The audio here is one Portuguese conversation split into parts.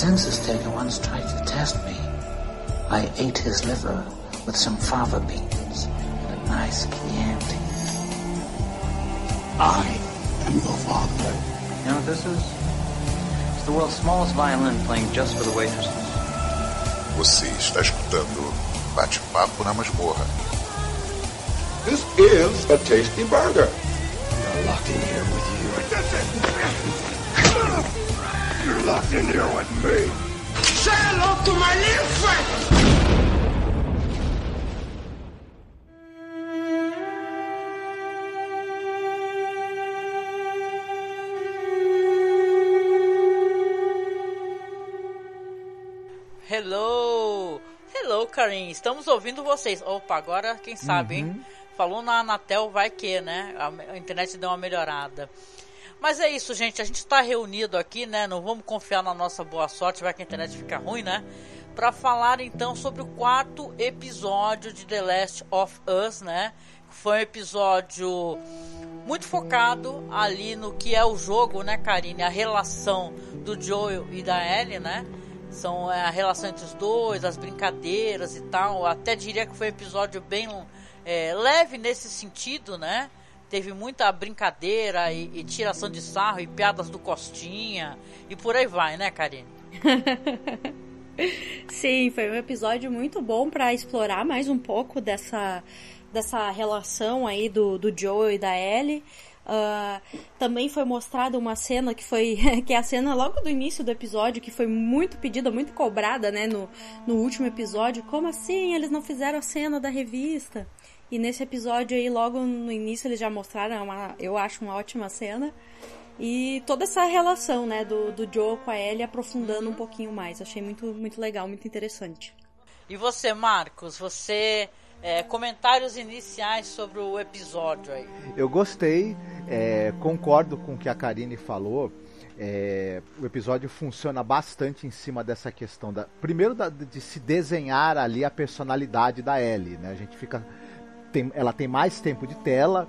census taker once tried to test me. I ate his liver with some fava beans and a nice Chianti. I am your father. You know what this is? It's the world's smallest violin playing just for the waitresses. Você está escutando Bate-Papo na Masmorra. This is a tasty burger. You're locked in here with me. Say hello to my little friend. Hello! Hello, Karim. Estamos ouvindo vocês. Opa, agora quem sabe, hein? Falou na Anatel, vai que, né? A, a internet deu uma melhorada. Mas é isso, gente. A gente está reunido aqui, né? Não vamos confiar na nossa boa sorte, vai que a internet fica ruim, né? Para falar então sobre o quarto episódio de The Last of Us, né? Foi um episódio muito focado ali no que é o jogo, né, Karine? A relação do Joel e da Ellie, né? São é, a relação entre os dois, as brincadeiras e tal. Até diria que foi um episódio bem é, leve nesse sentido, né? Teve muita brincadeira e, e, tiração de sarro e piadas do Costinha e por aí vai, né, Karine? Sim, foi um episódio muito bom para explorar mais um pouco dessa, dessa relação aí do, do Joel e da Ellie. Uh, também foi mostrada uma cena que foi que é a cena logo do início do episódio que foi muito pedida, muito cobrada, né, no, no último episódio. Como assim eles não fizeram a cena da revista? E nesse episódio aí, logo no início, eles já mostraram uma, eu acho uma ótima cena. E toda essa relação, né, do, do Joe com a Ellie aprofundando um pouquinho mais. Achei muito, muito legal, muito interessante. E você, Marcos, você é, comentários iniciais sobre o episódio aí. Eu gostei, é, concordo com o que a Karine falou. É, o episódio funciona bastante em cima dessa questão da primeiro da, de se desenhar ali a personalidade da Ellie, né? A gente fica tem, ela tem mais tempo de tela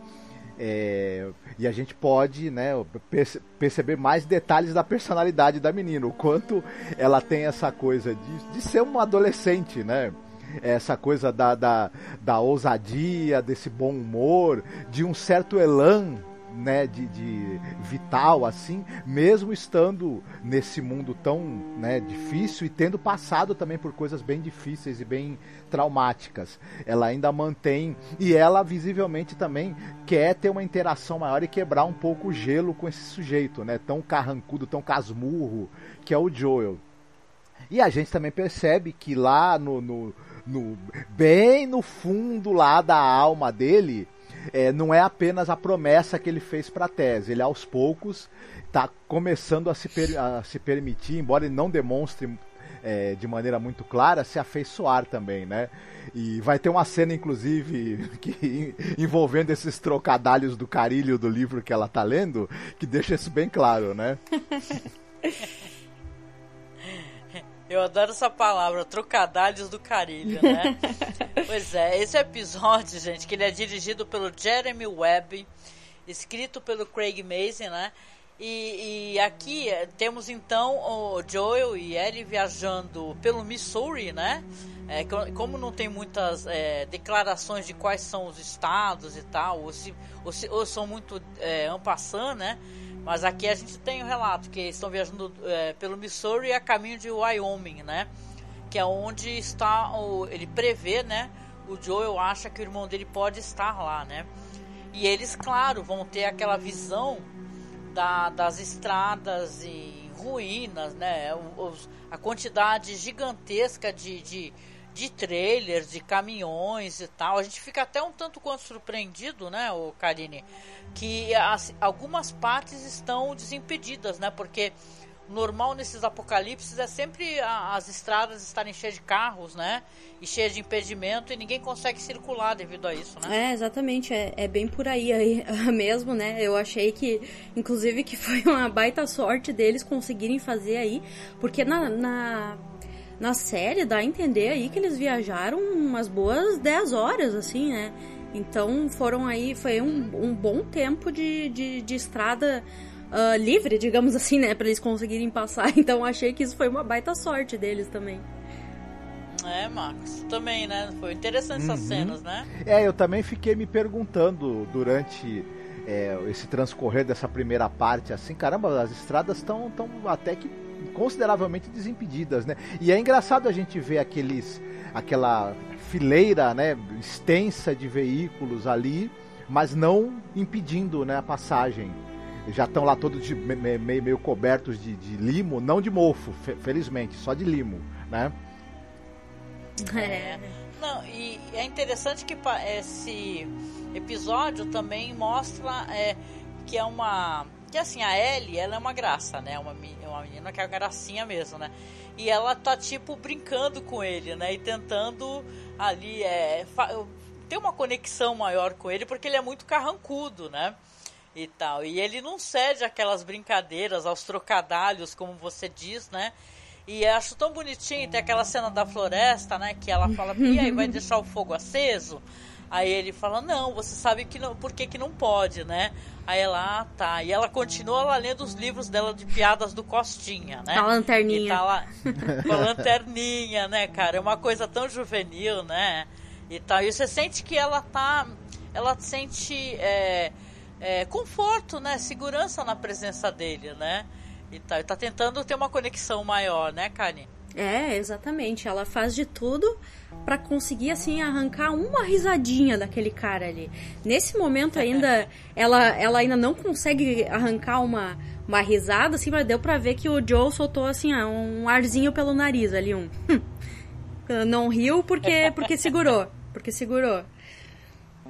é, e a gente pode né, perce, perceber mais detalhes da personalidade da menina, o quanto ela tem essa coisa de, de ser uma adolescente, né? Essa coisa da, da, da ousadia, desse bom humor, de um certo elan né, de, de, vital assim, mesmo estando nesse mundo tão né, difícil e tendo passado também por coisas bem difíceis e bem traumáticas. Ela ainda mantém e ela visivelmente também quer ter uma interação maior e quebrar um pouco o gelo com esse sujeito, né, tão carrancudo, tão casmurro que é o Joel. E a gente também percebe que lá no, no, no bem no fundo lá da alma dele, é, não é apenas a promessa que ele fez para a tese. Ele, aos poucos, está começando a se, a se permitir, embora ele não demonstre é, de maneira muito clara, se afeiçoar também, né? E vai ter uma cena, inclusive, que envolvendo esses trocadalhos do carilho do livro que ela tá lendo, que deixa isso bem claro, né? Eu adoro essa palavra, trocadalhos do carilho, né? pois é, esse episódio, gente, que ele é dirigido pelo Jeremy Webb, escrito pelo Craig Mason, né? E, e, aqui temos então o Joel e Ellie viajando pelo Missouri, né? É, como não tem muitas é, declarações de quais são os estados e tal, ou, se, ou, se, ou são muito é, ampassando, né? Mas aqui a gente tem o um relato que eles estão viajando é, pelo Missouri a caminho de Wyoming, né? Que é onde está o, ele prevê, né? O Joel acha que o irmão dele pode estar lá, né? E eles, claro, vão ter aquela visão da, das estradas em ruínas, né? Os, a quantidade gigantesca de, de, de trailers, de caminhões e tal. A gente fica até um tanto quanto surpreendido, né, o Karine, que as, algumas partes estão desimpedidas, né? Porque normal nesses apocalipses é sempre a, as estradas estarem cheias de carros, né? E cheias de impedimento e ninguém consegue circular devido a isso, né? É, exatamente. É, é bem por aí, aí mesmo, né? Eu achei que, inclusive, que foi uma baita sorte deles conseguirem fazer aí, porque na, na na série dá a entender aí que eles viajaram umas boas 10 horas, assim, né? Então foram aí, foi um, um bom tempo de, de, de estrada uh, livre, digamos assim, né, para eles conseguirem passar. Então achei que isso foi uma baita sorte deles também. É, Marcos, também, né? Foi interessante essas uhum. cenas, né? É, eu também fiquei me perguntando durante é, esse transcorrer dessa primeira parte, assim, caramba, as estradas estão tão até que consideravelmente desimpedidas, né? E é engraçado a gente ver aqueles, aquela fileira, né, extensa de veículos ali, mas não impedindo, né, a passagem. Já estão lá todos de, meio, meio cobertos de, de limo, não de mofo, felizmente, só de limo, né? É. Não, e é interessante que esse episódio também mostra é, que é uma. Que assim, a Ellie, ela é uma graça, né? Uma, uma menina que é uma gracinha mesmo, né? E ela tá, tipo, brincando com ele, né? E tentando ali é, ter uma conexão maior com ele, porque ele é muito carrancudo, né? E tal. E ele não cede aquelas brincadeiras, aos trocadalhos, como você diz, né? E acho tão bonitinho, tem aquela cena da floresta, né? Que ela fala, e aí, vai deixar o fogo aceso? Aí ele fala, não, você sabe que não, por que, que não pode, né? Aí ela, ah, tá. E ela continua lá lendo os livros dela de piadas do Costinha, né? A lanterninha. E tá lá com a lanterninha, né, cara? É uma coisa tão juvenil, né? E tal. E você sente que ela tá. Ela sente é, é, conforto, né? Segurança na presença dele, né? E tá, e tá tentando ter uma conexão maior, né, Karen? É, exatamente. Ela faz de tudo para conseguir assim arrancar uma risadinha daquele cara ali. Nesse momento ainda ela, ela ainda não consegue arrancar uma uma risada assim, mas deu para ver que o Joe soltou assim um arzinho pelo nariz ali um. não riu porque porque segurou, porque segurou.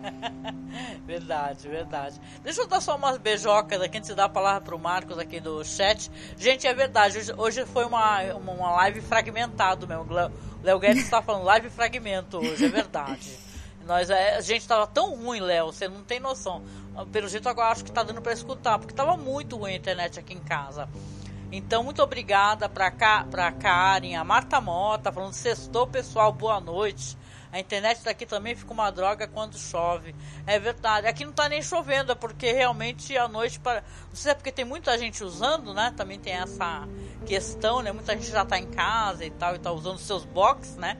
verdade, verdade. Deixa eu dar só umas beijocas aqui antes de dar a palavra pro Marcos aqui do chat. Gente, é verdade, hoje, hoje foi uma, uma live fragmentado mesmo. Léo Guedes está falando live fragmento hoje, é verdade. Nós, é, a gente tava tão ruim, Léo, você não tem noção. Pelo jeito agora acho que tá dando para escutar, porque tava muito ruim a internet aqui em casa. Então, muito obrigada pra, pra Karen, a Marta Mota, falando sextou, pessoal, boa noite. A internet daqui também fica uma droga quando chove. É verdade. Aqui não tá nem chovendo, é porque realmente a noite para. Não sei se é porque tem muita gente usando, né? Também tem essa questão, né? Muita gente já tá em casa e tal, e tá usando seus box, né?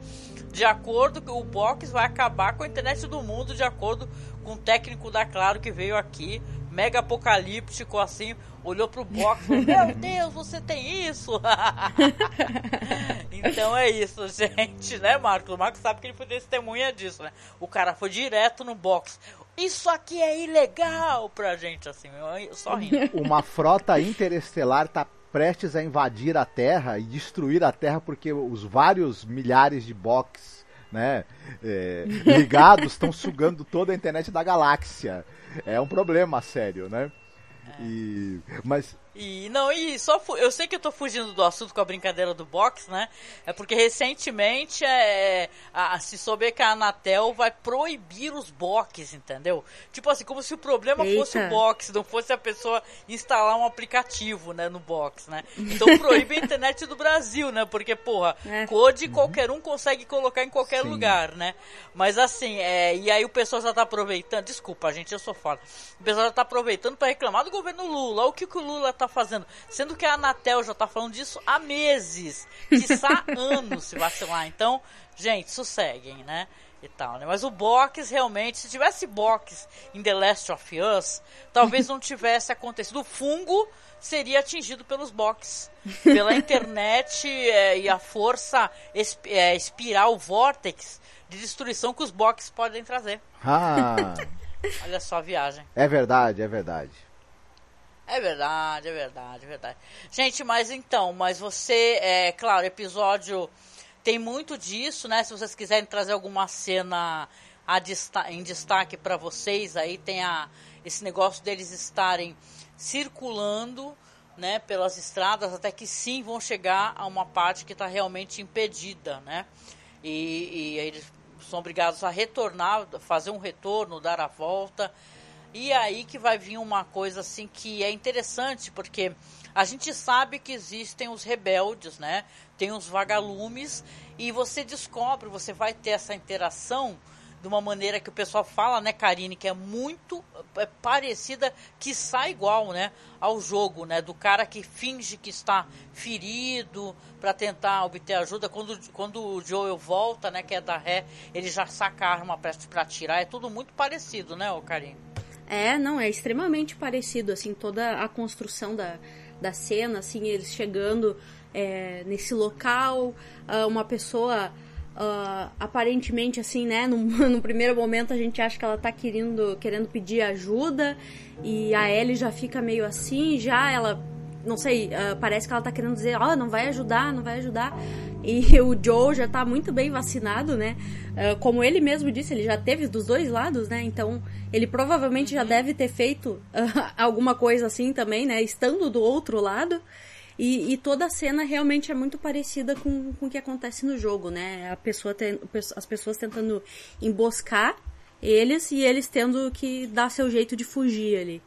De acordo com o box vai acabar com a internet do mundo, de acordo com o técnico da Claro que veio aqui, mega apocalíptico assim, olhou pro box e falou, meu Deus, você tem isso? então é isso, gente, né, Marcos? O Marcos sabe que ele foi testemunha disso, né? O cara foi direto no box. Isso aqui é ilegal pra gente, assim, só rindo. Uma frota interestelar tá prestes a invadir a Terra e destruir a Terra porque os vários milhares de box né, é, ligados estão sugando toda a internet da galáxia. É um problema sério, né? É. E, mas e não, e só eu sei que eu tô fugindo do assunto com a brincadeira do box, né? É porque recentemente é, a, se souber que a Anatel vai proibir os box, entendeu? Tipo assim, como se o problema Eita. fosse o box, não fosse a pessoa instalar um aplicativo, né, no box, né? Então proíbe a internet do Brasil, né? Porque, porra, é. code uhum. qualquer um consegue colocar em qualquer Sim. lugar, né? Mas assim, é, e aí o pessoal já tá aproveitando, desculpa, gente, eu sou foda. O pessoal já tá aproveitando para reclamar do governo Lula. O que, que o Lula tá tá fazendo. Sendo que a Anatel já tá falando disso há meses. Quiçá anos se vacilar. Então, gente, sosseguem, né? E tal, né? Mas o box realmente, se tivesse box em The Last of Us, talvez não tivesse acontecido. O fungo seria atingido pelos box. Pela internet é, e a força esp é, espiral, vortex de destruição que os box podem trazer. Ah. Olha só a viagem. É verdade, é verdade. É verdade, é verdade, é verdade. Gente, mas então, mas você, é claro, episódio tem muito disso, né? Se vocês quiserem trazer alguma cena desta em destaque para vocês, aí tem a, esse negócio deles estarem circulando, né, pelas estradas, até que sim vão chegar a uma parte que está realmente impedida, né? E, e eles são obrigados a retornar, fazer um retorno, dar a volta. E aí que vai vir uma coisa assim que é interessante, porque a gente sabe que existem os rebeldes, né? Tem os vagalumes e você descobre, você vai ter essa interação de uma maneira que o pessoal fala, né, Karine, que é muito é, parecida, que sai igual, né, ao jogo, né, do cara que finge que está ferido para tentar obter ajuda. Quando, quando o Joel volta, né, que é da ré, ele já saca a arma para atirar. É tudo muito parecido, né, o Karine? É, não, é extremamente parecido, assim, toda a construção da, da cena, assim, eles chegando é, nesse local, ah, uma pessoa Uh, aparentemente assim, né? No, no, primeiro momento a gente acha que ela tá querendo, querendo pedir ajuda e a Ellie já fica meio assim, já ela, não sei, uh, parece que ela tá querendo dizer, ó, oh, não vai ajudar, não vai ajudar. E o Joe já tá muito bem vacinado, né? Uh, como ele mesmo disse, ele já teve dos dois lados, né? Então ele provavelmente já deve ter feito alguma coisa assim também, né? Estando do outro lado. E, e, toda a cena realmente é muito parecida com, com o que acontece no jogo, né? A pessoa tem, as pessoas tentando emboscar eles e eles tendo que dar seu jeito de fugir ali.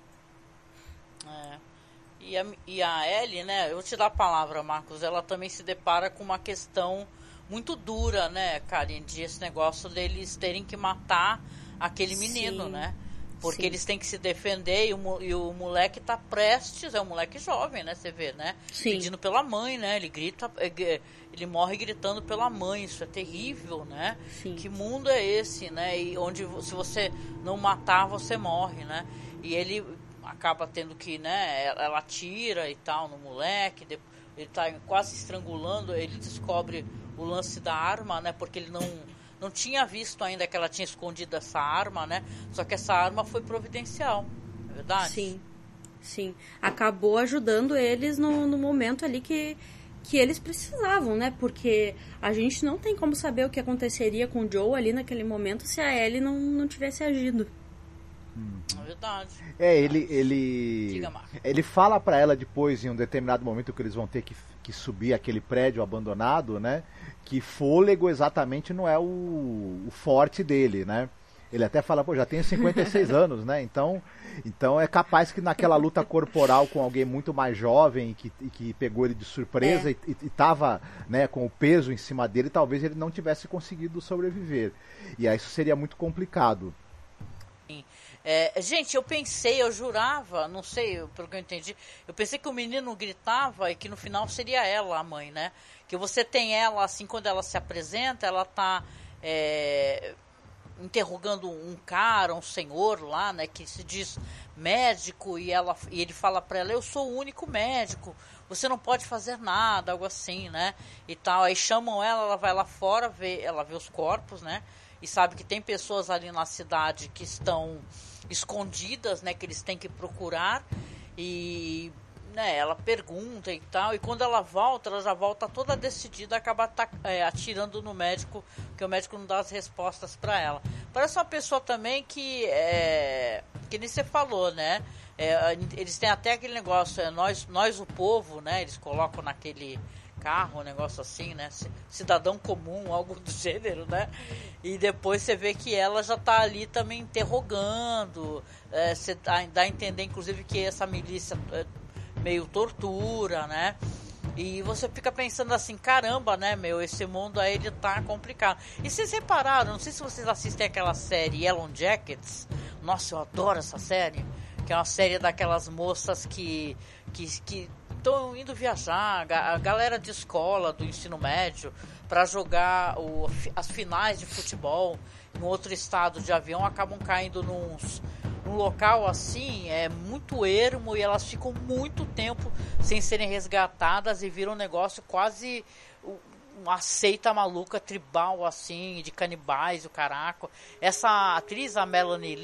E a, e a Ellie, né? Eu vou te dar a palavra, Marcos. Ela também se depara com uma questão muito dura, né, Karen? De esse negócio deles terem que matar aquele menino, Sim. né? Porque Sim. eles têm que se defender e o, e o moleque tá prestes, é um moleque jovem, né? Você vê, né? Sim. Pedindo pela mãe, né? Ele grita, é, ele morre gritando pela mãe, isso é terrível, né? Sim. Que mundo é esse, né? E onde se você não matar, você morre, né? E ele acaba tendo que, né? Ela tira e tal no moleque, ele tá quase estrangulando, ele descobre o lance da arma, né? Porque ele não não tinha visto ainda que ela tinha escondido essa arma, né? Só que essa arma foi providencial, é verdade? Sim, sim. Acabou ajudando eles no, no momento ali que, que eles precisavam, né? Porque a gente não tem como saber o que aconteceria com o Joe ali naquele momento se a Ellie não, não tivesse agido. É verdade. É, ele ele Diga, ele fala para ela depois em um determinado momento que eles vão ter que, que subir aquele prédio abandonado, né? que fôlego exatamente não é o, o forte dele, né? Ele até fala, pô, já tenho 56 anos, né? Então, então é capaz que naquela luta corporal com alguém muito mais jovem que, que pegou ele de surpresa é. e, estava né, com o peso em cima dele, talvez ele não tivesse conseguido sobreviver. E aí isso seria muito complicado. É, gente, eu pensei, eu jurava, não sei, pelo que eu entendi, eu pensei que o menino gritava e que no final seria ela, a mãe, né? Que você tem ela, assim, quando ela se apresenta, ela tá é, interrogando um cara, um senhor lá, né, que se diz médico e, ela, e ele fala para ela, eu sou o único médico, você não pode fazer nada, algo assim, né? E tal. Aí chamam ela, ela vai lá fora, vê, ela vê os corpos, né? E sabe que tem pessoas ali na cidade que estão escondidas, né, que eles têm que procurar e né, ela pergunta e tal, e quando ela volta, ela já volta toda decidida, acaba é, atirando no médico, que o médico não dá as respostas para ela. Parece uma pessoa também que é, que nem você falou, né? É, eles têm até aquele negócio, é, nós, nós o povo, né? Eles colocam naquele carro, um negócio assim, né? Cidadão comum, algo do gênero, né? E depois você vê que ela já tá ali também interrogando. É, você dá, a entender, inclusive, que essa milícia é meio tortura, né? E você fica pensando assim, caramba, né, meu, esse mundo aí ele tá complicado. E vocês repararam, não sei se vocês assistem aquela série Yellow Jackets. Nossa, eu adoro essa série. Que é uma série daquelas moças que, que, que estão indo viajar, a galera de escola, do ensino médio, para jogar o, as finais de futebol em outro estado de avião, acabam caindo num local assim, é muito ermo e elas ficam muito tempo sem serem resgatadas e viram um negócio quase uma seita maluca tribal assim, de canibais, o caraco. Essa atriz, a Melanie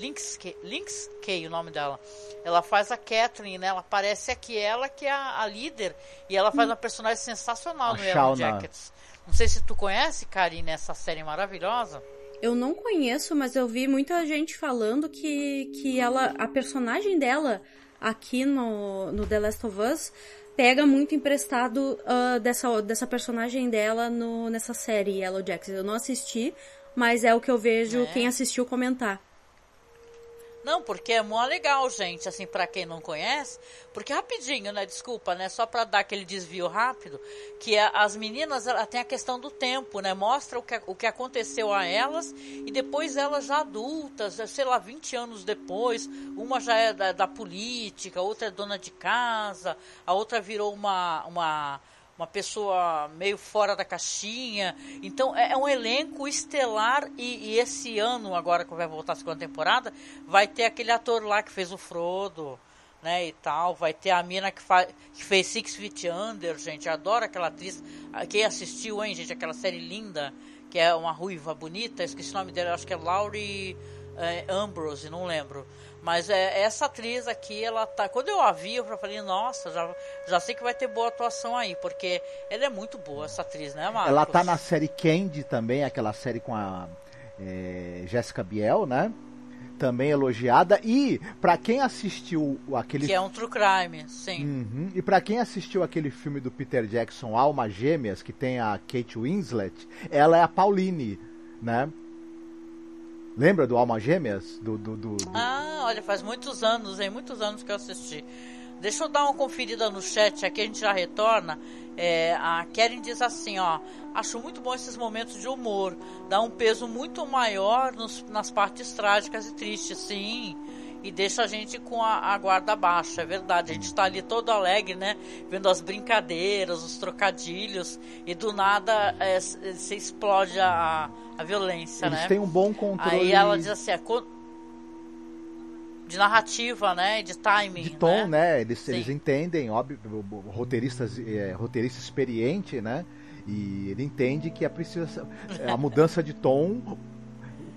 Linksay, Linksay, Linksay o nome dela. Ela faz a Catherine, né? Ela parece aqui ela que é a, a líder e ela faz hum. uma personagem sensacional a no Yellow Jackets. Não sei se tu conhece, Karine, essa série maravilhosa. Eu não conheço, mas eu vi muita gente falando que, que ela, a personagem dela aqui no, no The Last of Us pega muito emprestado uh, dessa, dessa personagem dela no, nessa série Yellow Jackets. Eu não assisti, mas é o que eu vejo é. quem assistiu comentar. Não, porque é mó legal, gente, assim, para quem não conhece. Porque rapidinho, né? Desculpa, né? Só para dar aquele desvio rápido. Que a, as meninas, ela tem a questão do tempo, né? Mostra o que, o que aconteceu a elas. E depois elas já adultas, sei lá, 20 anos depois. Uma já é da, da política, outra é dona de casa. A outra virou uma... uma uma pessoa meio fora da caixinha. Então é, é um elenco estelar e, e, esse ano, agora que vai voltar a segunda temporada, vai ter aquele ator lá que fez o Frodo, né, e tal. Vai ter a mina que, que fez Six Feet Under, gente. Adoro aquela atriz. Quem assistiu, hein, gente, aquela série linda, que é uma ruiva bonita. Esqueci o nome dela, acho que é Laurie é, Ambrose, não lembro. Mas é, essa atriz aqui, ela tá. Quando eu a vi, eu falei, nossa, já, já sei que vai ter boa atuação aí, porque ela é muito boa, essa atriz, né, Marcos? Ela tá na série Candy também, aquela série com a é, Jéssica Biel, né? Também elogiada. E, para quem assistiu aquele. Que é um true crime, sim. Uhum. E para quem assistiu aquele filme do Peter Jackson, Alma Gêmeas, que tem a Kate Winslet, ela é a Pauline, né? Lembra do Alma Gêmeas? Do, do, do, do, Ah, olha, faz muitos anos, hein? Muitos anos que eu assisti. Deixa eu dar uma conferida no chat aqui, a gente já retorna. É, a Karen diz assim, ó. Acho muito bom esses momentos de humor. Dá um peso muito maior nos, nas partes trágicas e tristes, sim e deixa a gente com a, a, guarda baixa, é verdade. A gente está ali todo alegre, né? Vendo as brincadeiras, os trocadilhos, e do nada é, se explode a, a violência, Eles né? têm um bom controle. Aí ela diz assim, é, de narrativa, né? De timing. De tom, né? né? Eles, eles entendem, óbvio, roteiristas, é, roteirista experiente, né? E ele entende que é preciso a mudança de tom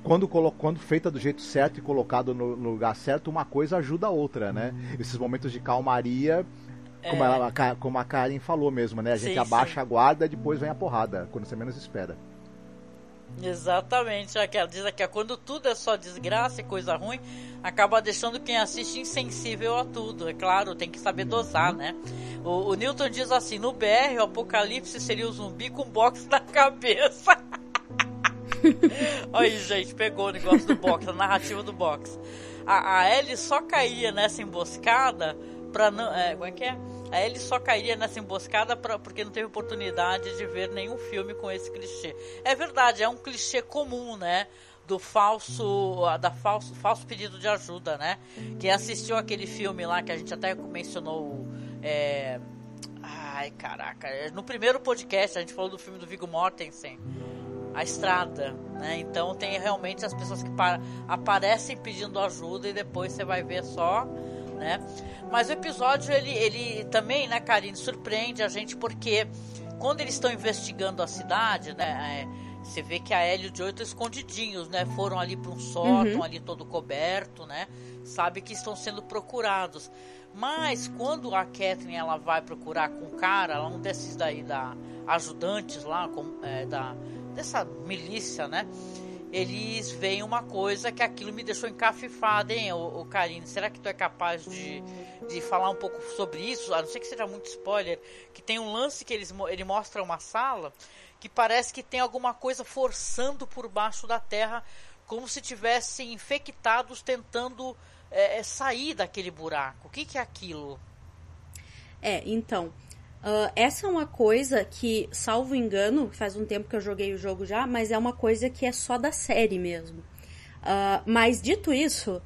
quando, quando feita do jeito certo e colocado no, no lugar certo, uma coisa ajuda a outra, né? Esses momentos de calmaria, como, é. ela, como a Karen falou mesmo, né? A gente sim, abaixa sim. a guarda e depois vem a porrada, quando você menos espera. Exatamente, ela diz aqui, quando tudo é só desgraça e coisa ruim, acaba deixando quem assiste insensível a tudo. É claro, tem que saber dosar, né? O, o Newton diz assim: no BR, o apocalipse seria o zumbi com box na cabeça. Aí, gente, pegou o negócio do box, a narrativa do box. A, a Ellie só caía nessa emboscada pra não. É, como é que é? A Ellie só cairia nessa emboscada pra, porque não teve oportunidade de ver nenhum filme com esse clichê. É verdade, é um clichê comum, né? Do falso, da falso, falso pedido de ajuda, né? Quem assistiu aquele filme lá que a gente até mencionou. É... Ai, caraca. No primeiro podcast a gente falou do filme do Viggo Mortensen a estrada, né? Então tem realmente as pessoas que aparecem pedindo ajuda e depois você vai ver só, né? Mas o episódio ele, ele também, né, Karine, surpreende a gente porque quando eles estão investigando a cidade, né? É, você vê que a Ellie e o Joey estão escondidinhos, né? Foram ali para um sótão, uhum. ali todo coberto, né? Sabe que estão sendo procurados. Mas quando a Catherine ela vai procurar com o cara, um desses daí da ajudantes lá, com, é, da dessa milícia, né? Eles veem uma coisa que aquilo me deixou encafifada, hein, o, o Karine? Será que tu é capaz de, de falar um pouco sobre isso? A não ser que seja muito spoiler, que tem um lance que eles, ele mostra uma sala que parece que tem alguma coisa forçando por baixo da terra, como se tivessem infectados tentando é, sair daquele buraco. O que, que é aquilo? É, então, Uh, essa é uma coisa que, salvo engano, faz um tempo que eu joguei o jogo já, mas é uma coisa que é só da série mesmo. Uh, mas dito isso,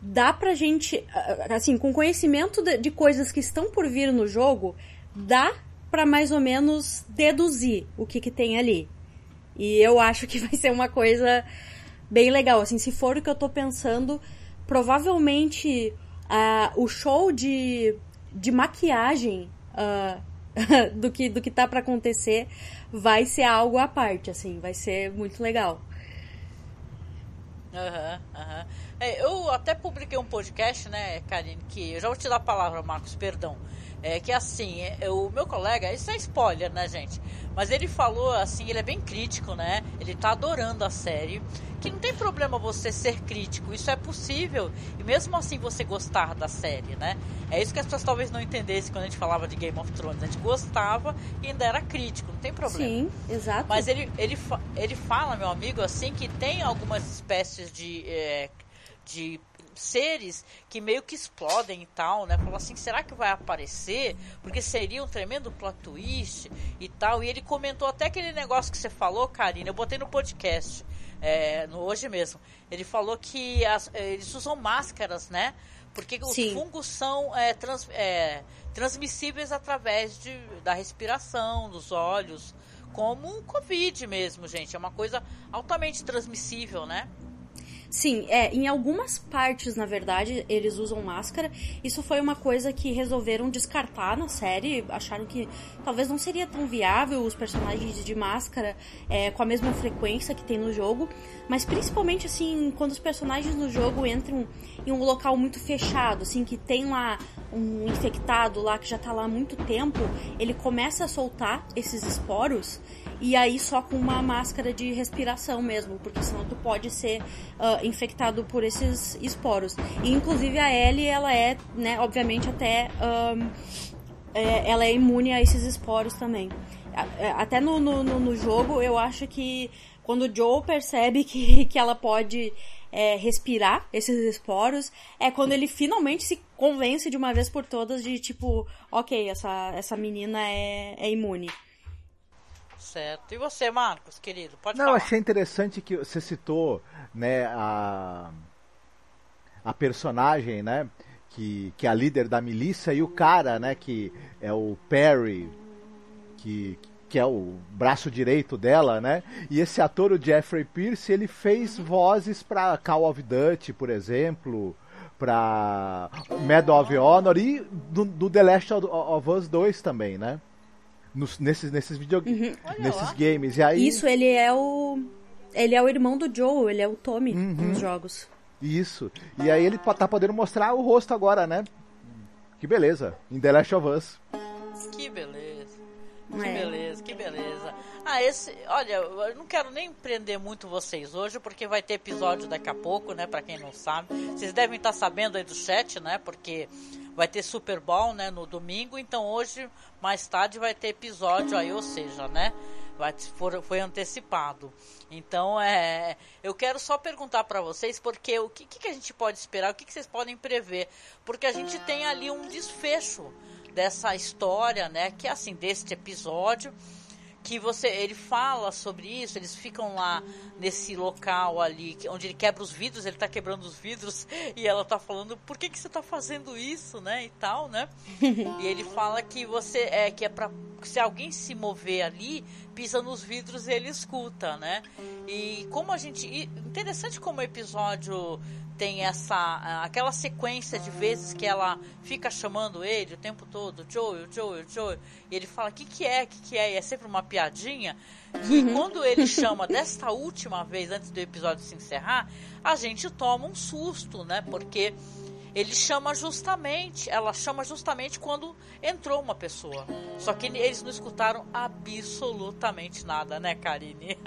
dá pra gente, uh, assim, com conhecimento de, de, coisas que estão por vir no jogo, dá pra mais ou menos deduzir o que, que tem ali. E eu acho que vai ser uma coisa bem legal. Assim, se for o que eu tô pensando, provavelmente o show de, de maquiagem uh, do que do que tá para acontecer vai ser algo à parte, assim, vai ser muito legal. Aham, uhum, aham. Uhum. É, eu até publiquei um podcast, né, Karine, que eu já vou te dar a palavra, Marcos, perdão. É que assim, é, o meu colega, isso é spoiler, né, gente? Mas ele falou assim, ele é bem crítico, né? Ele tá adorando a série. Que não tem problema você ser crítico, isso é possível. E mesmo assim você gostar da série, né? É isso que as pessoas talvez não entendessem quando a gente falava de Game of Thrones. A gente gostava e ainda era crítico, não tem problema. Sim, exato. Mas ele, ele, ele fala, meu amigo, assim, que tem algumas espécies de. É, de seres que meio que explodem e tal, né? Falou assim, será que vai aparecer? Porque seria um tremendo plot twist e tal. E ele comentou até aquele negócio que você falou, Karina, eu botei no podcast, é, no, hoje mesmo. Ele falou que as, eles usam máscaras, né? Porque os Sim. fungos são é, trans- é, transmissíveis através de, da respiração, dos olhos, como um Covid mesmo, gente. É uma coisa altamente transmissível, né? Sim, é, em algumas partes, na verdade, eles usam máscara. Isso foi uma coisa que resolveram descartar na série. Acharam que talvez não seria tão viável os personagens de máscara é, com a mesma frequência que tem no jogo. Mas principalmente, assim, quando os personagens no jogo entram em um local muito fechado, assim, que tem lá um infectado lá que já tá lá há muito tempo, ele começa a soltar esses esporos e aí só com uma máscara de respiração mesmo, porque senão tu pode ser ah, infectado por esses esporos. E inclusive a Ellie, ela é, né, obviamente até ahn, é, ela é imune a esses esporos também. É, Até no, no, no- no jogo, eu acho que quando o Joe percebe que, que ela pode é, respirar esses esporos, é quando ele finalmente se convence de uma vez por todas de tipo, ok, essa, essa menina é, é imune. Certo. E você, Marcos, querido? Pode Não, falar. achei interessante que você citou, né, a, a personagem, né, que, que é a líder da milícia e o cara, né, que é o Perry, que, que é o braço direito dela, né, e esse ator, o Jeffrey Pierce, ele fez vozes para Call of Duty, por exemplo, para Medal of Honor e do, do The Last of of Us 2 também, né, nos, nesses, nesses, video, Olha nesses lá. games. E aí, Isso, ele é o. Ele é o irmão do Joe, ele é o Tommy nos jogos. Isso. E aí ele tá podendo mostrar o rosto agora, né? Que beleza. Em The Last of Us. Que beleza. Que É. beleza, que beleza. Ah, esse. Olha, eu não quero nem prender muito vocês hoje, porque vai ter episódio daqui a pouco, né? Pra quem não sabe. Vocês devem estar sabendo aí do chat, né? Porque vai ter Super Bowl, né? No domingo. Então hoje, mais tarde, vai ter episódio aí, ou seja, né? Vai, for, foi antecipado. Então, é, eu quero só perguntar pra vocês, porque o que, que a gente pode esperar, o que, que vocês podem prever? Porque a gente tem ali um desfecho dessa história, né? Que é assim, deste episódio que você ele fala sobre isso, eles ficam lá nesse local ali, onde ele quebra os vidros, ele tá quebrando os vidros e ela tá falando, por que que você tá fazendo isso, né, e tal, né? e ele fala que você é que é para se alguém se mover ali, pisa nos vidros, ele escuta, né? E como a gente e interessante como o episódio tem essa aquela sequência de vezes que ela fica chamando ele o tempo todo, Joel, Joel, Joel, e ele fala, que que é, que que é, e é sempre uma piadinha, e quando ele chama desta última vez, antes do episódio se encerrar, a gente toma um susto, né, porque ele chama justamente, ela chama justamente quando entrou uma pessoa. Só que eles não escutaram absolutamente nada, né, Karine?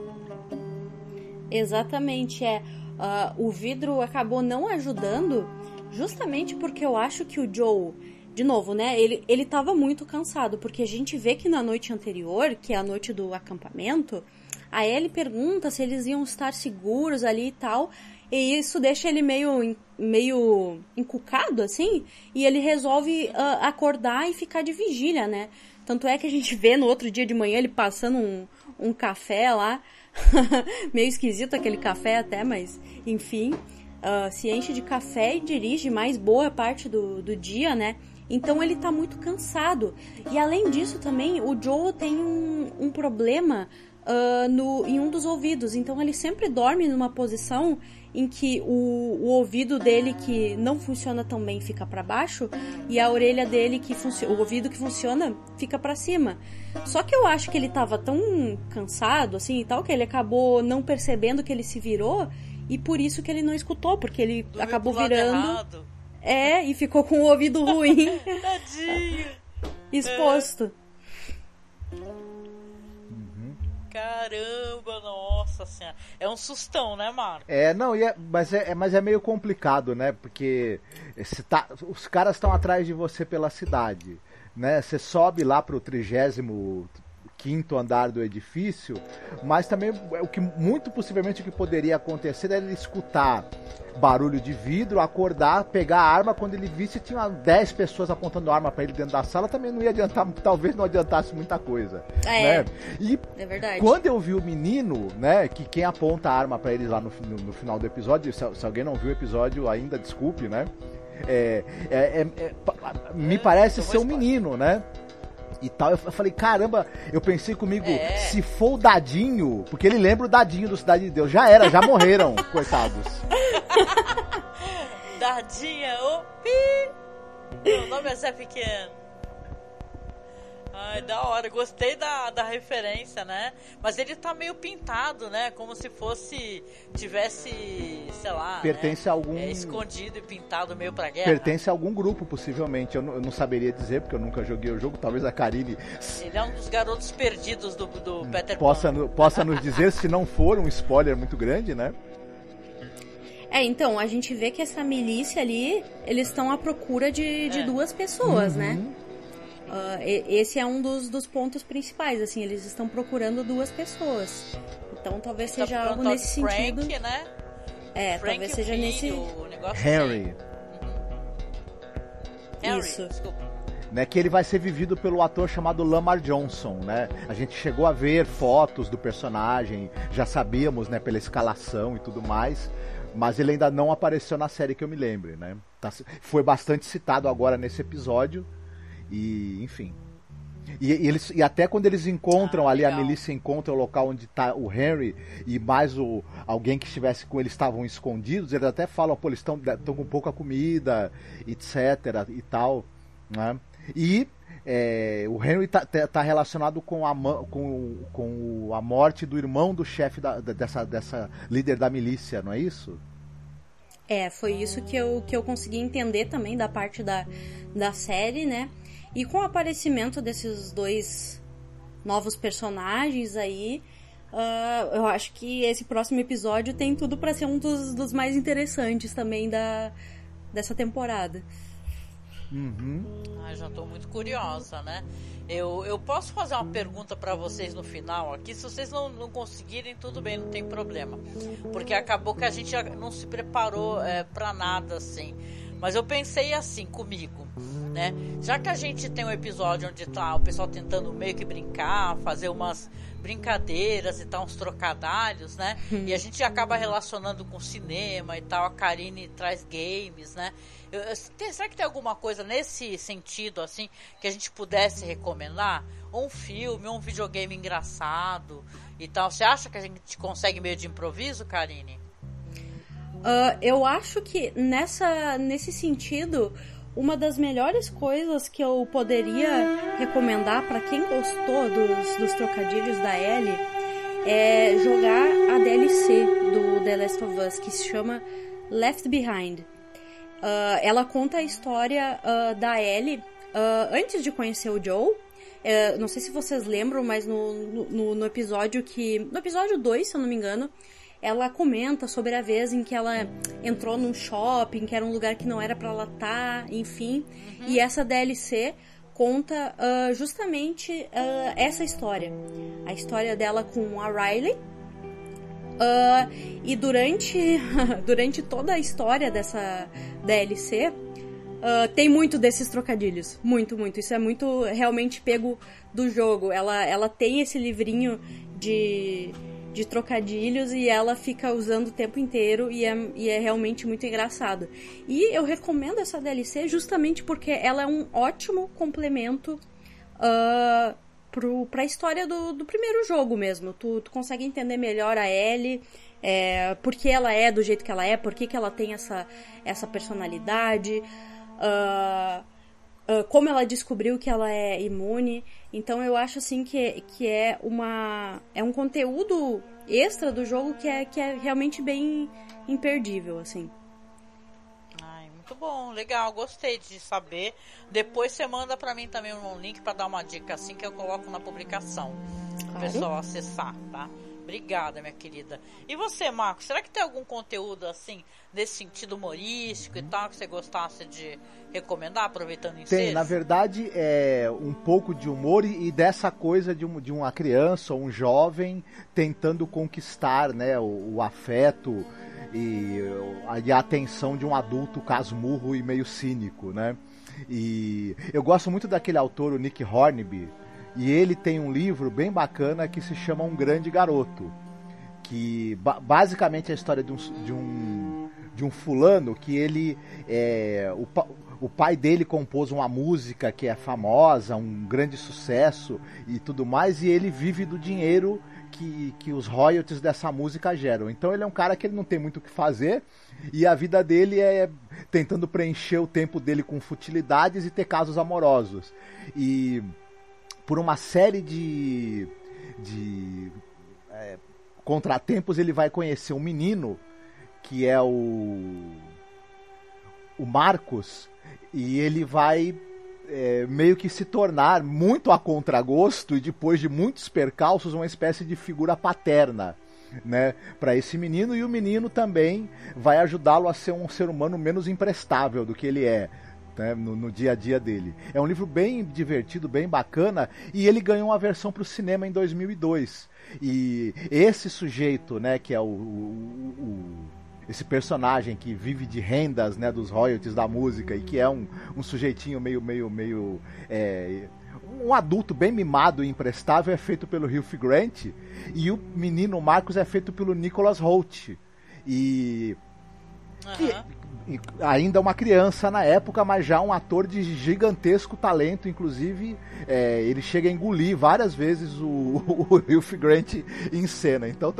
Exatamente, é. Ah, o vidro acabou não ajudando, justamente porque eu acho que o Joe, de novo, né? Ele, ele tava muito cansado, porque a gente vê que na noite anterior, que é a noite do acampamento, a Ellie pergunta se eles iam estar seguros ali e tal. E isso deixa ele meio, meio encucado, assim, e ele resolve ah, acordar e ficar de vigília, né? Tanto é que a gente vê no outro dia de manhã ele passando um, um café lá. Meio esquisito aquele café até, mas enfim. ah, se enche de café e dirige mais boa parte do, do dia, né? Então ele tá muito cansado. E além disso também, o Joe tem um, um problema ah, no, em um dos ouvidos. Então ele sempre dorme numa posição em que o, o ouvido dele que não funciona tão bem fica para baixo e a orelha dele que funciona, o ouvido que funciona fica para cima. Só que eu acho que ele tava tão cansado assim e tal que ele acabou não percebendo que ele se virou e por isso que ele não escutou, porque ele Dormiu acabou virando errado. é e ficou com o ouvido ruim Tadinho. exposto. Caramba, nossa senhora. É um sustão, né, Marco? É, não, é- mas, é, é- mas é meio complicado, né? Porque tá- os caras estão atrás de você pela cidade, né? Você sobe lá pro trigésimo quinto andar do edifício, mas também o que muito possivelmente o que poderia acontecer era ele escutar barulho de vidro, acordar, pegar a arma, quando ele visse tinha 10 pessoas apontando arma para ele dentro da sala, também não ia adiantar, talvez não adiantasse muita coisa, É. né? E É verdade. quando eu vi o menino, né, que quem aponta a arma pra eles lá no, no, no final do episódio, se, se alguém não viu o episódio ainda, desculpe, né? É, é- é- é- me parece tomou ser um menino, né? E tal, eu falei, caramba, eu pensei comigo, É. se for o Dadinho, porque ele lembra o Dadinho do Cidade de Deus, já era, já morreram, coitados. Dardinha, ô pi! Meu nome é Zé Pequeno. Ai, da hora, gostei da, da referência, né? Mas ele tá meio pintado, né? Como se fosse. tivesse, sei lá. Pertence né? a algum- É, escondido e pintado meio pra guerra. Pertence a algum grupo, possivelmente, eu não, eu não saberia dizer, porque eu nunca joguei o jogo, talvez a Karine Ele é um dos garotos perdidos do, do Peter possa, Pan. no- possa nos dizer, se não for um spoiler muito grande, né? É, então, a gente vê que essa milícia ali, eles estão à procura de, de É. duas pessoas, né? Uhum. Ah, e- esse é um dos, dos pontos principais, assim, eles estão procurando duas pessoas. Então talvez Tá seja algo tal nesse de sentido. Frank, né? É, Frank talvez seja filho, nesse. Harry. assim. Harry, Isso. desculpa. né, que ele vai ser vivido pelo ator chamado Lamar Johnson, né? A gente chegou a ver fotos do personagem, já sabíamos, né, pela escalação e tudo mais, mas ele ainda não apareceu na série que eu me lembre, né? Tá- foi bastante citado agora nesse episódio e, enfim. E, e eles, e até quando eles encontram Ah, ali, a legal. milícia encontra o local onde tá o Henry e mais o alguém que estivesse com eles estavam escondidos, eles até falam, pô, eles estão com pouca comida, etc. e tal, né? E é, o Henry tá, tá- tá relacionado com a, com, com a morte do irmão do chefe dessa, dessa líder da milícia, não é isso? É, foi isso que eu, que eu consegui entender também da parte da, da série, né? E com o aparecimento desses dois novos personagens aí, ah, eu acho que esse próximo episódio tem tudo pra ser um dos, dos mais interessantes também da, dessa temporada. Ai, já tô muito curiosa, né? Eu, eu posso fazer uma pergunta pra vocês no final aqui. Se vocês não, não conseguirem, tudo bem, não tem problema. Porque acabou que a gente já não se preparou é, pra nada assim. Mas eu pensei assim comigo, né? Já que a gente tem um episódio onde tá o pessoal tentando meio que brincar, fazer umas brincadeiras e tal, uns trocadalhos, né? E a gente acaba relacionando com cinema e tal. A Karine traz games, né? Eu- eu- tem- será que tem alguma coisa nesse sentido, assim, que a gente pudesse recomendar? Um filme, ou um videogame engraçado e tal. Você acha que a gente consegue meio de improviso, Karine? Ah, eu acho que nessa, nesse sentido, uma das melhores coisas que eu poderia recomendar para quem gostou dos, dos trocadilhos da Ellie é jogar a DLC do The Last of Us, que se chama Left Behind. Ah, ela conta a história ah, da Ellie antes de conhecer o Joe. Eh, não sei se vocês lembram, mas no, no, no episódio que. No episódio 2, se eu não me engano, ela comenta sobre a vez em que ela entrou num shopping, que era um lugar que não era pra ela estar, enfim. E essa DLC conta ah, justamente ah, essa história. A história dela com a Riley. Ah, e durante, durante toda a história dessa DLC, ah, tem muito desses trocadilhos. Muito, muito. Isso é muito realmente pego do jogo. Ela, ela tem esse livrinho de, de trocadilhos e ela fica usando o tempo inteiro e é, e é realmente muito engraçado. E eu recomendo essa DLC justamente porque ela é um ótimo complemento ah, pro, pra história do, do primeiro jogo mesmo. Tu, tu consegue entender melhor a Ellie, é, por que ela é do jeito que ela é, por que, que ela tem essa, essa personalidade, ah, como ela descobriu que ela é imune. Então eu acho assim que, que é uma é um conteúdo extra do jogo que é, que é realmente bem imperdível, assim. Ai, muito bom, legal, gostei de saber. Depois você manda pra mim também um link pra dar uma dica assim que eu coloco na publicação. O Claro. pessoal acessar, tá? Obrigada, minha querida. E você, Marcos, será que tem algum conteúdo assim, nesse sentido humorístico e tal, que você gostasse de recomendar, aproveitando em Tem, na verdade, é um pouco de humor e, e dessa coisa de, um, de uma criança ou um jovem tentando conquistar né, o, o afeto e, e a atenção de um adulto casmurro e meio cínico, né? E eu gosto muito daquele autor, o Nick Hornby, e ele tem um livro bem bacana que se chama Um Grande Garoto. Que ba basicamente é a história de um, de um, de um fulano que ele. É, o, o pai dele compôs uma música que é famosa, um grande sucesso e tudo mais, e ele vive do dinheiro que, que os royalties dessa música geram. Então ele é um cara que ele não tem muito o que fazer e a vida dele é tentando preencher o tempo dele com futilidades e ter casos amorosos. E por uma série de, de é, contratempos, ele vai conhecer um menino que é o, o Marcos, e ele vai é, meio que se tornar muito a contragosto e depois de muitos percalços uma espécie de figura paterna né, para esse menino. E o menino também vai ajudá-lo a ser um ser humano menos imprestável do que ele é né, no, no, dia a dia dele. É um livro bem divertido, bem bacana, e ele ganhou uma versão para o cinema em 2002. E esse sujeito, né, que é o, o, o, esse personagem que vive de rendas, né, dos royalties da música e que é um, um sujeitinho meio, meio, meio é, um adulto bem mimado e imprestável é feito pelo Hugh Grant e o menino Marcos é feito pelo Nicholas Holt. E que, ainda uma criança na época, mas já um ator de gigantesco talento, inclusive é, ele chega a engolir várias vezes o, o Hugh Grant em cena. Então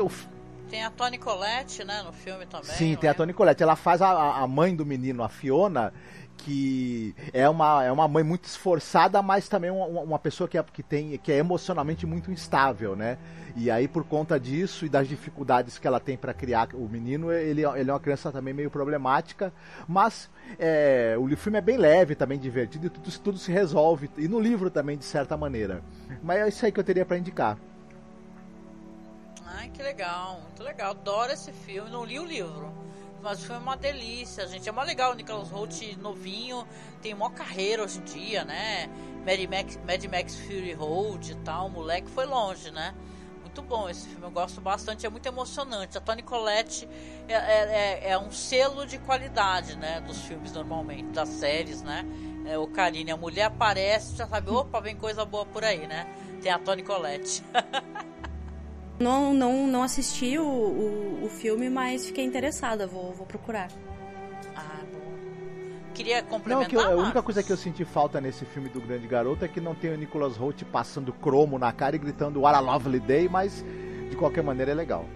tem a Toni Collette, né, no filme também. Sim, tem é? a Toni Collette. Ela faz a, a mãe do menino, a Fiona, que é uma, é uma mãe muito esforçada, mas também uma, uma pessoa que é, que, tem, que é emocionalmente muito instável, né? E aí, por conta disso e das dificuldades que ela tem para criar o menino, ele, ele é uma criança também meio problemática, mas é, o filme é bem leve, também divertido, e tudo, tudo se resolve, e no livro também, de certa maneira. Mas é isso aí que eu teria para indicar. Ai, que legal, muito legal. Adoro esse filme, não li o livro mas foi uma delícia, gente. É mó legal o Nicholas Holt novinho, tem mó carreira hoje em dia, né? Mad Max, Mad Max Fury Road e tal, o moleque foi longe, né? Muito bom esse filme, eu gosto bastante, é muito emocionante. A Toni Collette é, é, é, é um selo de qualidade, né? Dos filmes normalmente, das séries, né? É, o Karine, a mulher aparece, já sabe, opa, vem coisa boa por aí, né? Tem a Toni Collette. Não, não, não assisti o, o, o filme, mas fiquei interessada, vou, vou procurar. Ah, bom. Queria complementar. Não, que eu, a única coisa que eu senti falta nesse filme do Grande Garoto é que não tem o Nicholas Holt passando cromo na cara e gritando What a Lovely Day, mas de qualquer maneira é legal.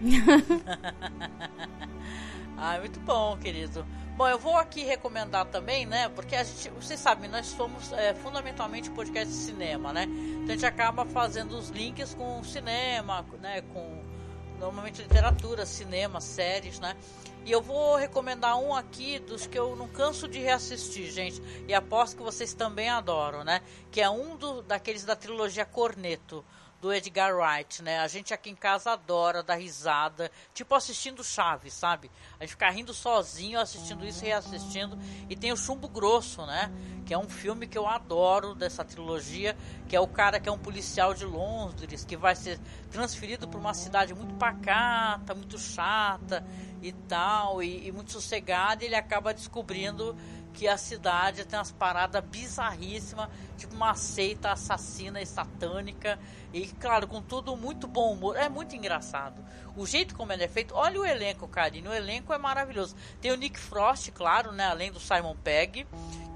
ah, muito bom, querido. Bom, eu vou aqui recomendar também, né? Porque a gente, vocês sabem, nós somos é, fundamentalmente podcast de cinema, né? Então a gente acaba fazendo os links com cinema, né? Com normalmente literatura, cinema, séries, né? E eu vou recomendar um aqui dos que eu não canso de reassistir, gente. E aposto que vocês também adoram, né? Que é um do, daqueles da trilogia Corneto do Edgar Wright, né? A gente aqui em casa adora dar risada, tipo assistindo Chaves, sabe? A gente fica rindo sozinho assistindo isso e reassistindo. E tem o Chumbo Grosso, né? Que é um filme que eu adoro dessa trilogia, que é o cara que é um policial de Londres, que vai ser transferido para uma cidade muito pacata, muito chata e tal, e, e muito sossegada, e ele acaba descobrindo que a cidade tem umas paradas bizarríssimas, tipo uma seita assassina e satânica. E, claro, com tudo muito bom humor. É muito engraçado. O jeito como ele é feito. Olha o elenco, Karine. O elenco é maravilhoso. Tem o Nick Frost, claro, né? Além do Simon Pegg.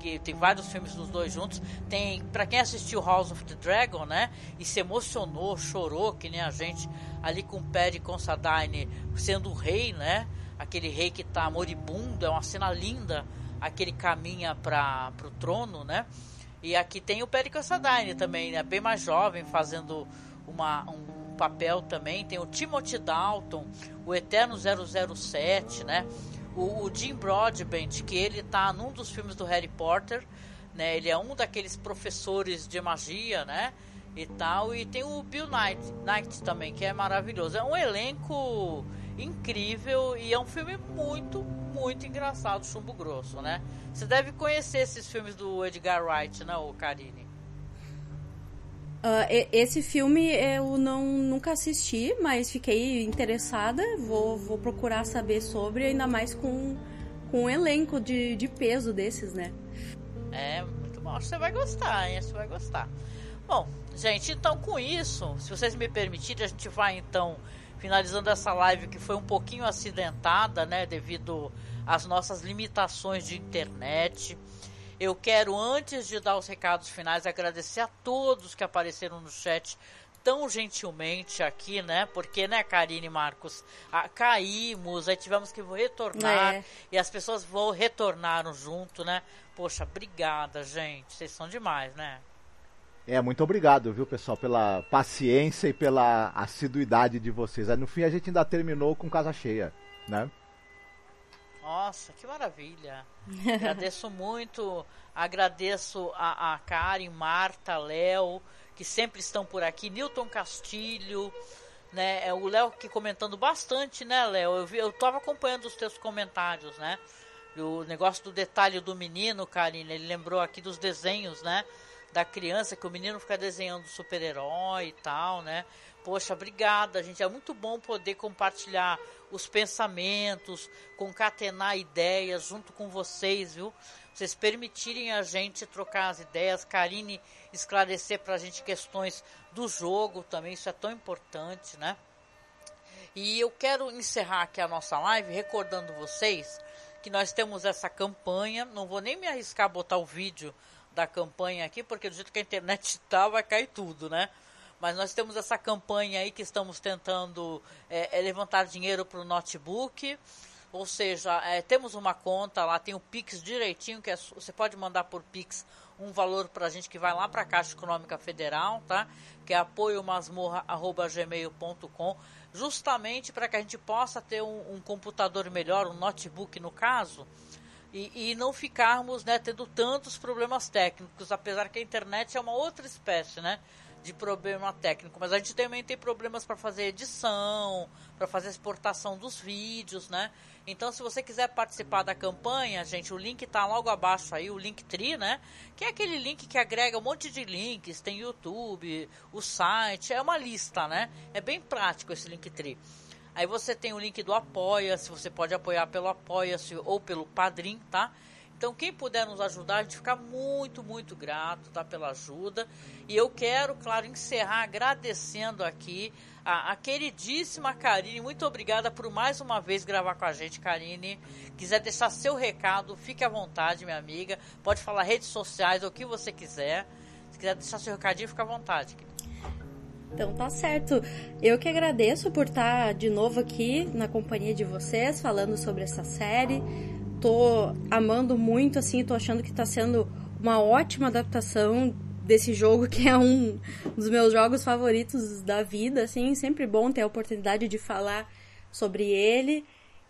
Que tem vários filmes dos dois juntos. Tem, para quem assistiu House of the Dragon, né? E se emocionou, chorou, que nem a gente ali com o Paddy Considine sendo o rei, né? Aquele rei que tá moribundo. É uma cena linda aquele caminha para o trono, né? E aqui tem o Perry Considine também, né? Bem mais jovem, fazendo uma, um papel também. Tem o Timothy Dalton, o Eterno 007, né? O, o Jim Broadbent, que ele tá num dos filmes do Harry Potter, né? Ele é um daqueles professores de magia, né? e tal. E tem o Bill Knight, Knight também, que é maravilhoso. É um elenco incrível e é um filme muito, muito engraçado, Chumbo Grosso, né? Você deve conhecer esses filmes do Edgar Wright, né, o Karine? Uh, esse filme eu não, nunca assisti, mas fiquei interessada. Vou, vou procurar saber sobre, ainda mais com, com um elenco de, de peso desses, né? É, muito bom. Você vai gostar, hein? Você vai gostar. Bom, gente, então com isso, se vocês me permitirem, a gente vai então finalizando essa live que foi um pouquinho acidentada, né, devido às nossas limitações de internet. Eu quero, antes de dar os recados finais, agradecer a todos que apareceram no chat tão gentilmente aqui, né? Porque, né, Karine e Marcos, a, caímos, aí tivemos que retornar é. e as pessoas vão retornaram junto, né? Poxa, obrigada, gente. Vocês são demais, né? É, muito obrigado, viu, pessoal, pela paciência e pela assiduidade de vocês. Aí, no fim, a gente ainda terminou com casa cheia, né? Nossa, que maravilha. agradeço muito, agradeço a, a Karen, Marta, Léo, que sempre estão por aqui, Newton Castilho, né? É o Léo que comentando bastante, né, Léo? Eu, eu tava acompanhando os teus comentários, né? O negócio do detalhe do menino, Karine, ele lembrou aqui dos desenhos, né? Da criança, que o menino fica desenhando super-herói e tal, né? Poxa, obrigada, gente. É muito bom poder compartilhar os pensamentos, concatenar ideias junto com vocês, viu? Vocês permitirem a gente trocar as ideias, Karine esclarecer pra gente questões do jogo também, isso é tão importante, né? E eu quero encerrar aqui a nossa live recordando vocês que nós temos essa campanha, não vou nem me arriscar a botar o vídeo da campanha aqui, porque do jeito que a internet está, vai cair tudo, né? Mas nós temos essa campanha aí que estamos tentando é, é levantar dinheiro para o notebook. Ou seja, é, temos uma conta lá, tem o Pix direitinho, que é, você pode mandar por Pix um valor para a gente que vai lá para a Caixa Econômica Federal, tá? Que é apoiomasmorra.gmail.com justamente para que a gente possa ter um, um computador melhor, um notebook no caso, e, e não ficarmos né, tendo tantos problemas técnicos, apesar que a internet é uma outra espécie né, de problema técnico, mas a gente também tem problemas para fazer edição, para fazer exportação dos vídeos, né? Então, se você quiser participar da campanha, gente, o link está logo abaixo aí, o Linktree, né? Que é aquele link que agrega um monte de links, tem YouTube, o site, é uma lista, né? É bem prático esse Linktree. Aí você tem o link do Apoia-se, você pode apoiar pelo Apoia-se ou pelo Padrim, tá? Então, quem puder nos ajudar, a gente fica muito, muito grato, tá? Pela ajuda. E eu quero, claro, encerrar agradecendo aqui a, a, queridíssima Karine. Muito obrigada por mais uma vez gravar com a gente, Karine. Quiser deixar seu recado, fique à vontade, minha amiga. Pode falar redes sociais, o que você quiser. Se quiser deixar seu recadinho, fica à vontade, querida. Então tá certo. Eu que agradeço por estar de novo aqui na companhia de vocês, falando sobre essa série. Tô amando muito, assim, tô achando que tá sendo uma ótima adaptação desse jogo, que é um dos meus jogos favoritos da vida, assim, sempre bom ter a oportunidade de falar sobre ele.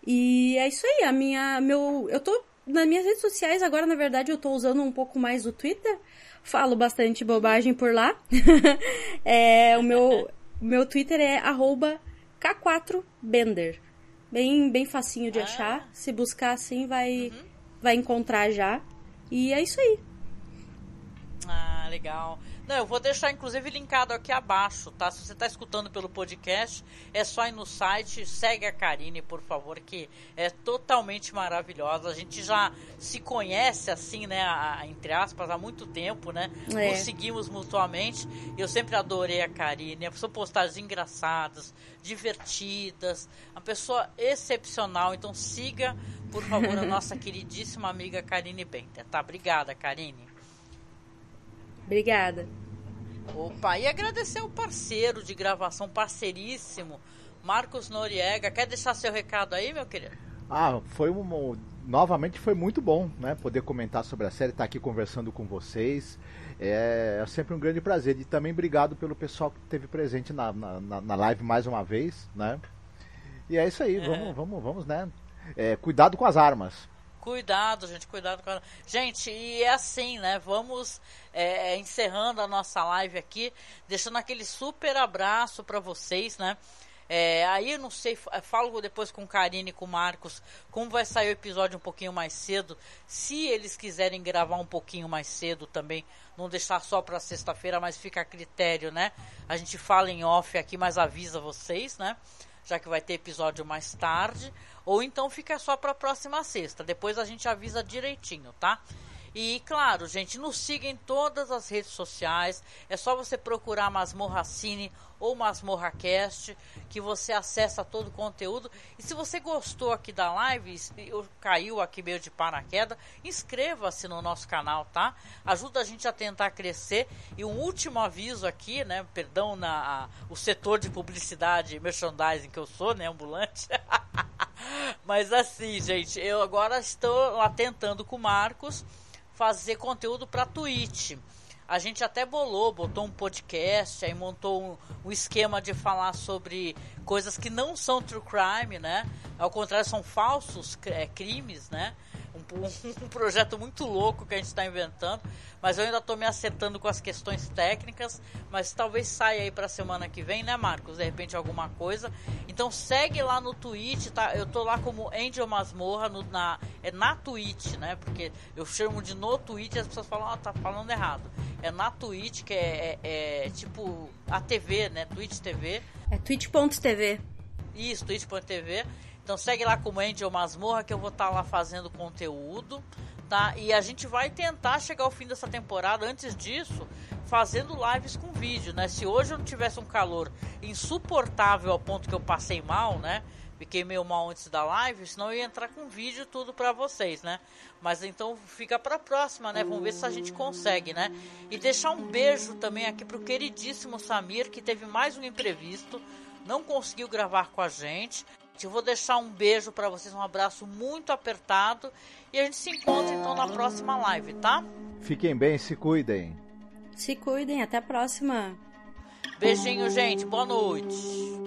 E é isso aí, a minha meu eu tô nas minhas redes sociais agora, na verdade, eu tô usando um pouco mais o Twitter, falo bastante bobagem por lá. é, o meu, meu Twitter é K4Bender. Bem, bem facinho de ah. achar. Se buscar assim, vai, uhum. vai encontrar já. E é isso aí. Ah, legal. Não, eu vou deixar inclusive linkado aqui abaixo, tá? Se você está escutando pelo podcast, é só ir no site, segue a Karine, por favor, que é totalmente maravilhosa. A gente já se conhece assim, né, a, a, entre aspas, há muito tempo, né? É. Nos seguimos mutuamente. Eu sempre adorei a Karine. São postagens engraçadas, divertidas, uma pessoa excepcional. Então siga, por favor, a nossa queridíssima amiga Karine Benter, tá? Obrigada, Karine. Obrigada. Opa, e agradecer ao parceiro de gravação, parceiríssimo, Marcos Noriega. Quer deixar seu recado aí, meu querido? Ah, foi um, novamente foi muito bom, né? Poder comentar sobre a série, estar aqui conversando com vocês. É, é sempre um grande prazer. E também obrigado pelo pessoal que esteve presente na, na, na live mais uma vez, né? E é isso aí, é. vamos, vamos, vamos, né? É, cuidado com as armas. Cuidado, gente, cuidado com a... Gente, e é assim, né? Vamos é, é encerrando a nossa live aqui, deixando aquele super abraço para vocês, né? É, aí não sei, falo depois com Karine e com Marcos como vai sair o episódio um pouquinho mais cedo. Se eles quiserem gravar um pouquinho mais cedo também, não deixar só para sexta-feira, mas fica a critério, né? A gente fala em off aqui, mas avisa vocês, né? Já que vai ter episódio mais tarde. Ou então fica só para a próxima sexta. Depois a gente avisa direitinho, tá? E claro, gente, nos siga em todas as redes sociais. É só você procurar Masmorra Cine ou Masmorra Cast, que você acessa todo o conteúdo. E se você gostou aqui da live, caiu aqui meio de paraquedas, inscreva-se no nosso canal, tá? Ajuda a gente a tentar crescer. E um último aviso aqui, né? Perdão na a, o setor de publicidade merchandising que eu sou, né, ambulante. Mas assim, gente, eu agora estou lá tentando com o Marcos fazer conteúdo para Twitch. A gente até bolou, botou um podcast, aí montou um, um, esquema de falar sobre coisas que não são true crime, né? Ao contrário, são falsos é, crimes, né? Um, um projeto muito louco que a gente está inventando, mas eu ainda estou me acertando com as questões técnicas, mas talvez saia aí para a semana que vem, né, Marcos? De repente alguma coisa. Então segue lá no Twitch, tá? Eu tô lá como Angel Masmorra no, na é na Twitch, né? Porque eu chamo de no Twitch e as pessoas falam, ah, tá falando errado. É na Twitch que é, é, é tipo a TV, né? Twitch TV. É twitch.tv. Isso, twitch.tv. Então segue lá como Angel Masmorra que eu vou estar tá lá fazendo conteúdo, tá? E a gente vai tentar chegar ao fim dessa temporada, antes disso, fazendo lives com vídeo, né? Se hoje eu não tivesse um calor insuportável ao ponto que eu passei mal, né? Fiquei meio mal antes da live, senão eu ia entrar com vídeo tudo para vocês, né? Mas então fica pra próxima, né? Vamos ver se a gente consegue, né? E deixar um beijo também aqui pro queridíssimo Samir, que teve mais um imprevisto, não conseguiu gravar com a gente. Eu vou deixar um beijo para vocês, um abraço muito apertado e a gente se encontra então na próxima live, tá? Fiquem bem, se cuidem. Se cuidem, até a próxima. Beijinho, gente. Boa noite.